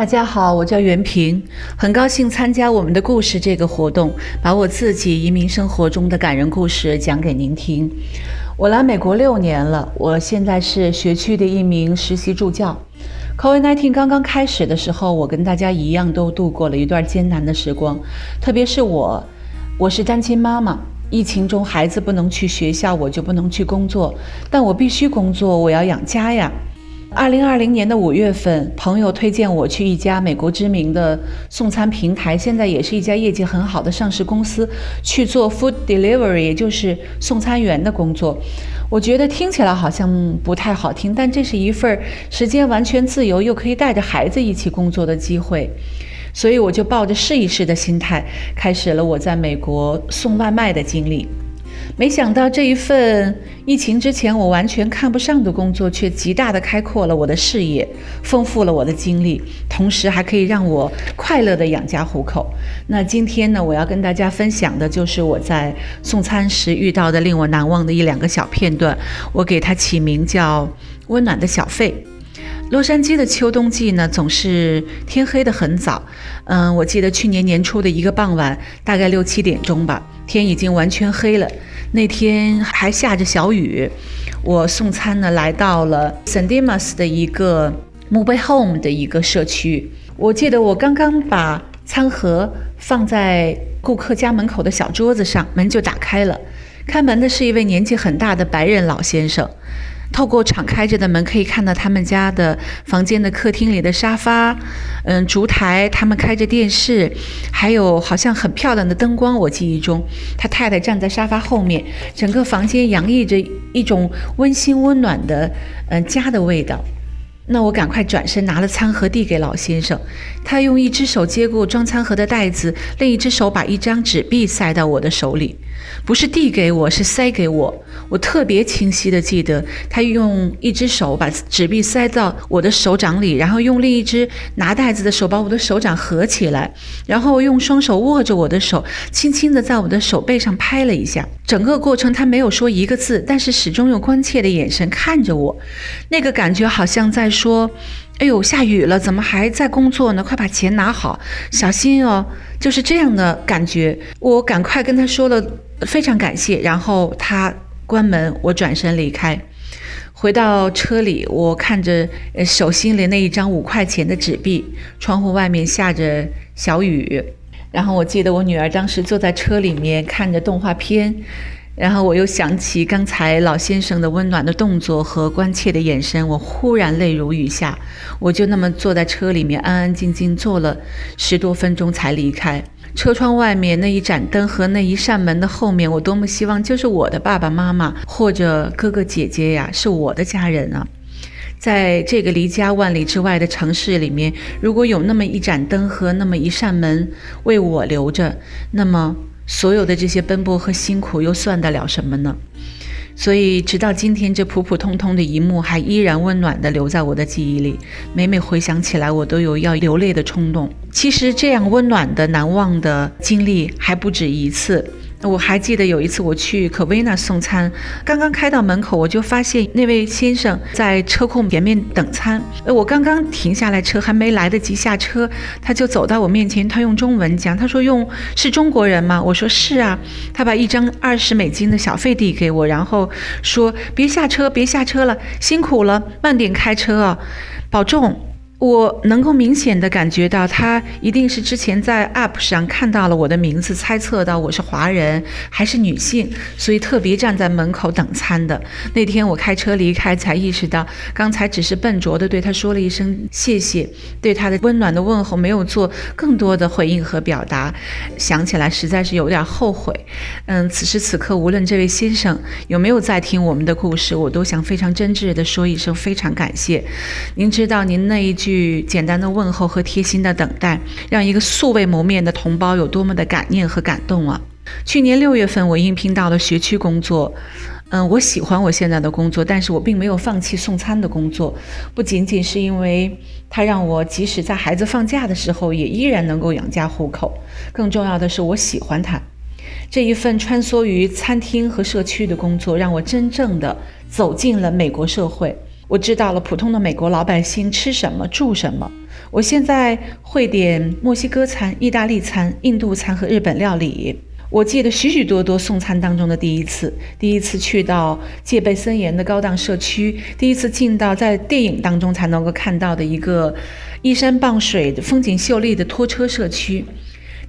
大家好，我叫袁平，很高兴参加我们的故事这个活动，把我自己移民生活中的感人故事讲给您听。我来美国六年了，我现在是学区的一名实习助教。COVID-19 刚刚开始的时候，我跟大家一样都度过了一段艰难的时光，特别是我，我是单亲妈妈，疫情中孩子不能去学校，我就不能去工作，但我必须工作，我要养家呀。二零二零年的五月份，朋友推荐我去一家美国知名的送餐平台，现在也是一家业绩很好的上市公司，去做 food delivery，也就是送餐员的工作。我觉得听起来好像不太好听，但这是一份时间完全自由，又可以带着孩子一起工作的机会，所以我就抱着试一试的心态，开始了我在美国送外卖的经历。没想到这一份疫情之前我完全看不上的工作，却极大地开阔了我的视野，丰富了我的经历，同时还可以让我快乐地养家糊口。那今天呢，我要跟大家分享的就是我在送餐时遇到的令我难忘的一两个小片段。我给它起名叫“温暖的小费”。洛杉矶的秋冬季呢，总是天黑得很早。嗯，我记得去年年初的一个傍晚，大概六七点钟吧，天已经完全黑了。那天还下着小雨，我送餐呢，来到了 San Dimas 的一个 Mobile Home 的一个社区。我记得我刚刚把餐盒放在顾客家门口的小桌子上，门就打开了。开门的是一位年纪很大的白人老先生。透过敞开着的门，可以看到他们家的房间的客厅里的沙发，嗯，烛台，他们开着电视，还有好像很漂亮的灯光。我记忆中，他太太站在沙发后面，整个房间洋溢着一种温馨温暖的，嗯，家的味道。那我赶快转身拿了餐盒递给老先生，他用一只手接过装餐盒的袋子，另一只手把一张纸币塞到我的手里，不是递给我，是塞给我。我特别清晰地记得，他用一只手把纸币塞到我的手掌里，然后用另一只拿袋子的手把我的手掌合起来，然后用双手握着我的手，轻轻地在我的手背上拍了一下。整个过程他没有说一个字，但是始终用关切的眼神看着我，那个感觉好像在说：“哎呦，下雨了，怎么还在工作呢？快把钱拿好，小心哦。”就是这样的感觉。我赶快跟他说了非常感谢，然后他关门，我转身离开，回到车里，我看着手心里那一张五块钱的纸币，窗户外面下着小雨。然后我记得我女儿当时坐在车里面看着动画片，然后我又想起刚才老先生的温暖的动作和关切的眼神，我忽然泪如雨下。我就那么坐在车里面安安静静坐了十多分钟才离开。车窗外面那一盏灯和那一扇门的后面，我多么希望就是我的爸爸妈妈或者哥哥姐姐呀，是我的家人啊。在这个离家万里之外的城市里面，如果有那么一盏灯和那么一扇门为我留着，那么所有的这些奔波和辛苦又算得了什么呢？所以，直到今天，这普普通通的一幕还依然温暖地留在我的记忆里。每每回想起来，我都有要流泪的冲动。其实，这样温暖的、难忘的经历还不止一次。我还记得有一次我去可威那送餐，刚刚开到门口，我就发现那位先生在车库前面等餐。我刚刚停下来车，还没来得及下车，他就走到我面前，他用中文讲，他说：“用是中国人吗？”我说：“是啊。”他把一张二十美金的小费递给我，然后说：“别下车，别下车了，辛苦了，慢点开车啊，保重。”我能够明显地感觉到，他一定是之前在 App 上看到了我的名字，猜测到我是华人还是女性，所以特别站在门口等餐的。那天我开车离开，才意识到刚才只是笨拙地对他说了一声谢谢，对他的温暖的问候没有做更多的回应和表达。想起来实在是有点后悔。嗯，此时此刻，无论这位先生有没有在听我们的故事，我都想非常真挚地说一声非常感谢。您知道，您那一句。句简单的问候和贴心的等待，让一个素未谋面的同胞有多么的感念和感动啊！去年六月份，我应聘到了学区工作，嗯，我喜欢我现在的工作，但是我并没有放弃送餐的工作，不仅仅是因为它让我即使在孩子放假的时候，也依然能够养家糊口，更重要的是我喜欢它。这一份穿梭于餐厅和社区的工作，让我真正的走进了美国社会。我知道了普通的美国老百姓吃什么、住什么。我现在会点墨西哥餐、意大利餐、印度餐和日本料理。我记得许许多多送餐当中的第一次：第一次去到戒备森严的高档社区，第一次进到在电影当中才能够看到的一个依山傍水风景秀丽的拖车社区，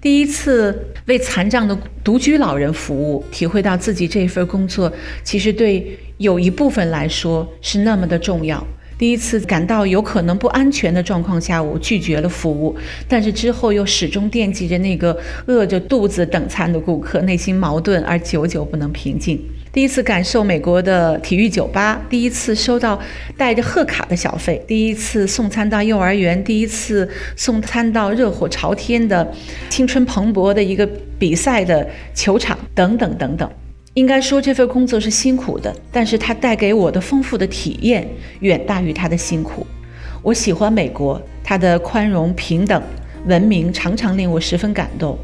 第一次为残障的独居老人服务，体会到自己这份工作其实对有一部分来说是那么的重要。第一次感到有可能不安全的状况下，我拒绝了服务，但是之后又始终惦记着那个饿着肚子等餐的顾客，内心矛盾而久久不能平静。第一次感受美国的体育酒吧，第一次收到带着贺卡的小费，第一次送餐到幼儿园，第一次送餐到热火朝天的青春蓬勃的一个比赛的球场，等等等等。应该说，这份工作是辛苦的，但是它带给我的丰富的体验远大于它的辛苦。我喜欢美国，它的宽容、平等、文明常常令我十分感动。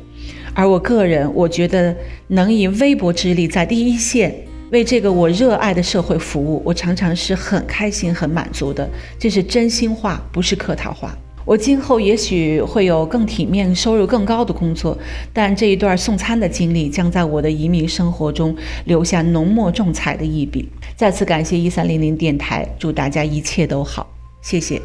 而我个人，我觉得能以微薄之力在第一线为这个我热爱的社会服务，我常常是很开心、很满足的。这是真心话，不是客套话。我今后也许会有更体面、收入更高的工作，但这一段送餐的经历将在我的移民生活中留下浓墨重彩的一笔。再次感谢一三零零电台，祝大家一切都好，谢谢。